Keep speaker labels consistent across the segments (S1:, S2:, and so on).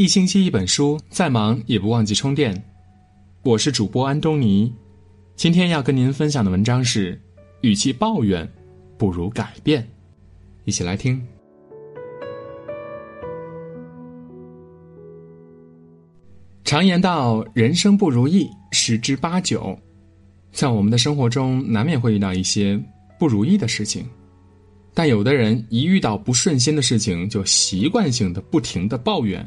S1: 一星期一本书，再忙也不忘记充电。我是主播安东尼，今天要跟您分享的文章是：与其抱怨，不如改变。一起来听。常言道：“人生不如意十之八九。”在我们的生活中，难免会遇到一些不如意的事情，但有的人一遇到不顺心的事情，就习惯性的不停的抱怨。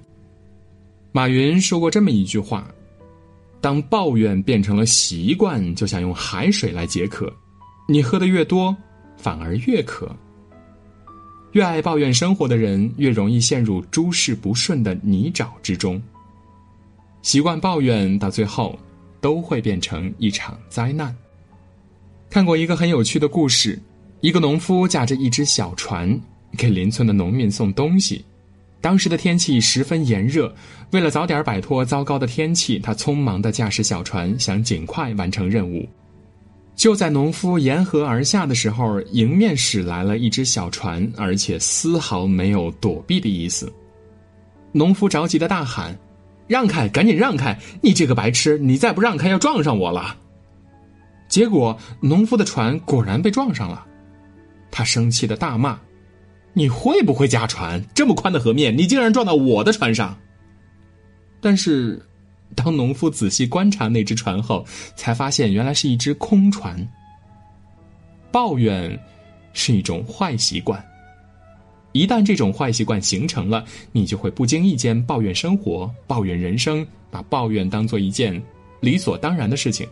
S1: 马云说过这么一句话：“当抱怨变成了习惯，就想用海水来解渴，你喝的越多，反而越渴。越爱抱怨生活的人，越容易陷入诸事不顺的泥沼之中。习惯抱怨，到最后。”都会变成一场灾难。看过一个很有趣的故事：一个农夫驾着一只小船给邻村的农民送东西。当时的天气十分炎热，为了早点摆脱糟糕的天气，他匆忙的驾驶小船，想尽快完成任务。就在农夫沿河而下的时候，迎面驶来了一只小船，而且丝毫没有躲避的意思。农夫着急的大喊。让开，赶紧让开！你这个白痴，你再不让开，要撞上我了。结果，农夫的船果然被撞上了。他生气的大骂：“你会不会驾船？这么宽的河面，你竟然撞到我的船上！”但是，当农夫仔细观察那只船后，才发现原来是一只空船。抱怨是一种坏习惯。一旦这种坏习惯形成了，你就会不经意间抱怨生活、抱怨人生，把抱怨当做一件理所当然的事情。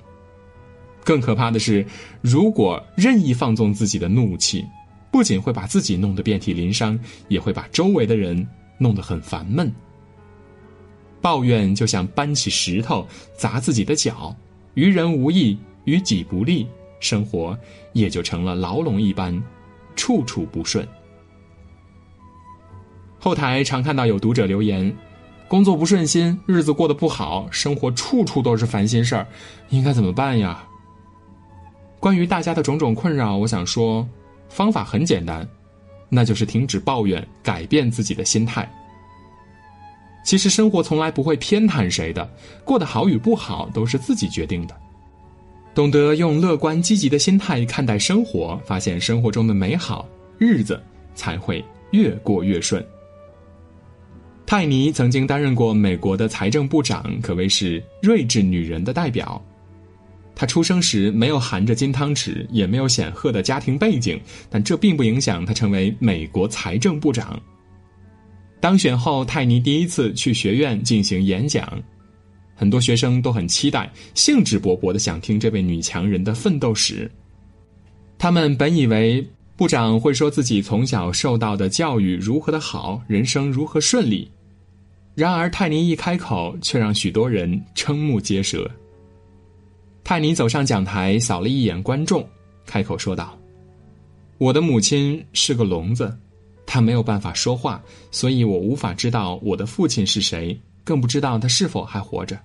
S1: 更可怕的是，如果任意放纵自己的怒气，不仅会把自己弄得遍体鳞伤，也会把周围的人弄得很烦闷。抱怨就像搬起石头砸自己的脚，于人无益，于己不利，生活也就成了牢笼一般，处处不顺。后台常看到有读者留言：“工作不顺心，日子过得不好，生活处处都是烦心事儿，应该怎么办呀？”关于大家的种种困扰，我想说，方法很简单，那就是停止抱怨，改变自己的心态。其实生活从来不会偏袒谁的，过得好与不好都是自己决定的。懂得用乐观积极的心态看待生活，发现生活中的美好，日子才会越过越顺。泰尼曾经担任过美国的财政部长，可谓是睿智女人的代表。她出生时没有含着金汤匙，也没有显赫的家庭背景，但这并不影响她成为美国财政部长。当选后，泰尼第一次去学院进行演讲，很多学生都很期待，兴致勃勃的想听这位女强人的奋斗史。他们本以为部长会说自己从小受到的教育如何的好，人生如何顺利。然而，泰尼一开口，却让许多人瞠目结舌。泰尼走上讲台，扫了一眼观众，开口说道：“我的母亲是个聋子，她没有办法说话，所以我无法知道我的父亲是谁，更不知道他是否还活着。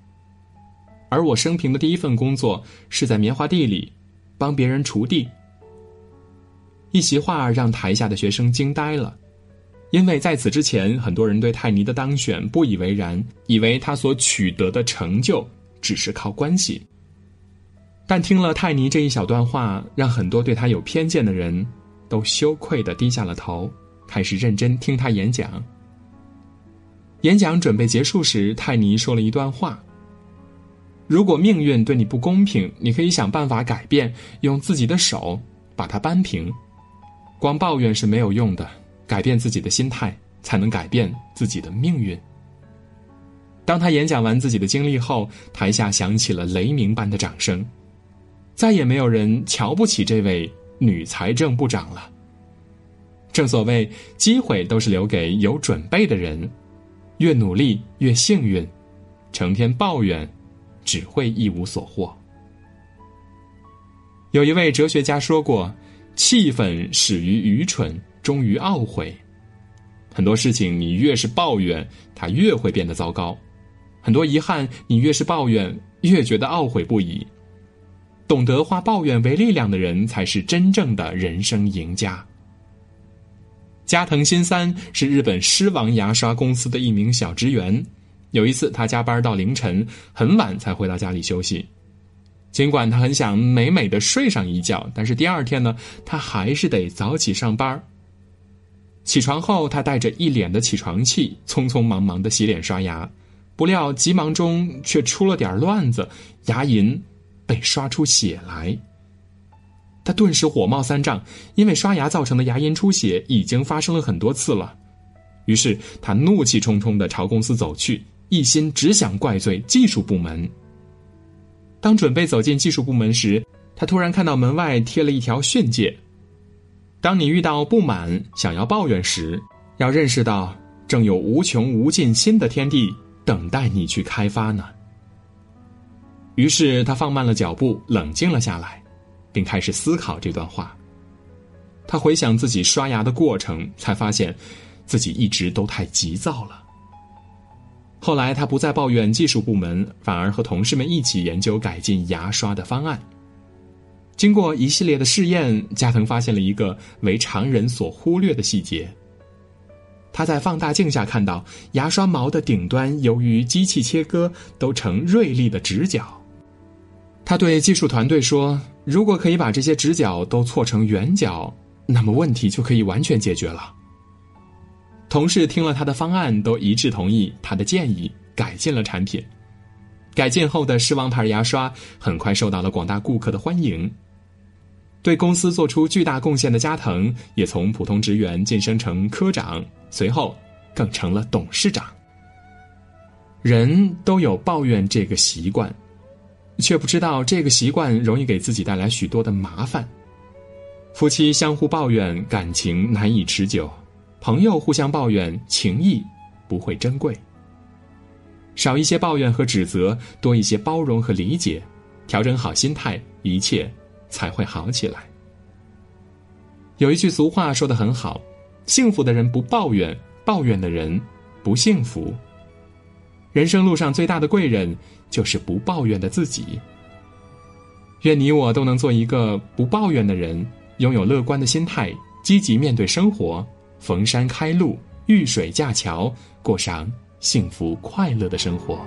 S1: 而我生平的第一份工作是在棉花地里帮别人锄地。”一席话让台下的学生惊呆了。因为在此之前，很多人对泰尼的当选不以为然，以为他所取得的成就只是靠关系。但听了泰尼这一小段话，让很多对他有偏见的人都羞愧的低下了头，开始认真听他演讲。演讲准备结束时，泰尼说了一段话：“如果命运对你不公平，你可以想办法改变，用自己的手把它扳平。光抱怨是没有用的。”改变自己的心态，才能改变自己的命运。当他演讲完自己的经历后，台下响起了雷鸣般的掌声，再也没有人瞧不起这位女财政部长了。正所谓，机会都是留给有准备的人，越努力越幸运，成天抱怨，只会一无所获。有一位哲学家说过：“气愤始于愚蠢。”终于懊悔，很多事情你越是抱怨，它越会变得糟糕；很多遗憾，你越是抱怨，越觉得懊悔不已。懂得化抱怨为力量的人，才是真正的人生赢家。加藤新三是日本狮王牙刷公司的一名小职员，有一次，他加班到凌晨很晚才回到家里休息。尽管他很想美美的睡上一觉，但是第二天呢，他还是得早起上班。起床后，他带着一脸的起床气，匆匆忙忙的洗脸刷牙，不料急忙中却出了点乱子，牙龈被刷出血来。他顿时火冒三丈，因为刷牙造成的牙龈出血已经发生了很多次了。于是他怒气冲冲的朝公司走去，一心只想怪罪技术部门。当准备走进技术部门时，他突然看到门外贴了一条训诫。当你遇到不满、想要抱怨时，要认识到正有无穷无尽新的天地等待你去开发呢。于是他放慢了脚步，冷静了下来，并开始思考这段话。他回想自己刷牙的过程，才发现自己一直都太急躁了。后来他不再抱怨技术部门，反而和同事们一起研究改进牙刷的方案。经过一系列的试验，加藤发现了一个为常人所忽略的细节。他在放大镜下看到牙刷毛的顶端由于机器切割都呈锐利的直角。他对技术团队说：“如果可以把这些直角都错成圆角，那么问题就可以完全解决了。”同事听了他的方案，都一致同意他的建议，改进了产品。改进后的狮王牌牙刷很快受到了广大顾客的欢迎。对公司做出巨大贡献的加藤，也从普通职员晋升成科长，随后更成了董事长。人都有抱怨这个习惯，却不知道这个习惯容易给自己带来许多的麻烦。夫妻相互抱怨，感情难以持久；朋友互相抱怨，情谊不会珍贵。少一些抱怨和指责，多一些包容和理解，调整好心态，一切。才会好起来。有一句俗话说的很好：“幸福的人不抱怨，抱怨的人不幸福。”人生路上最大的贵人就是不抱怨的自己。愿你我都能做一个不抱怨的人，拥有乐观的心态，积极面对生活，逢山开路，遇水架桥，过上幸福快乐的生活。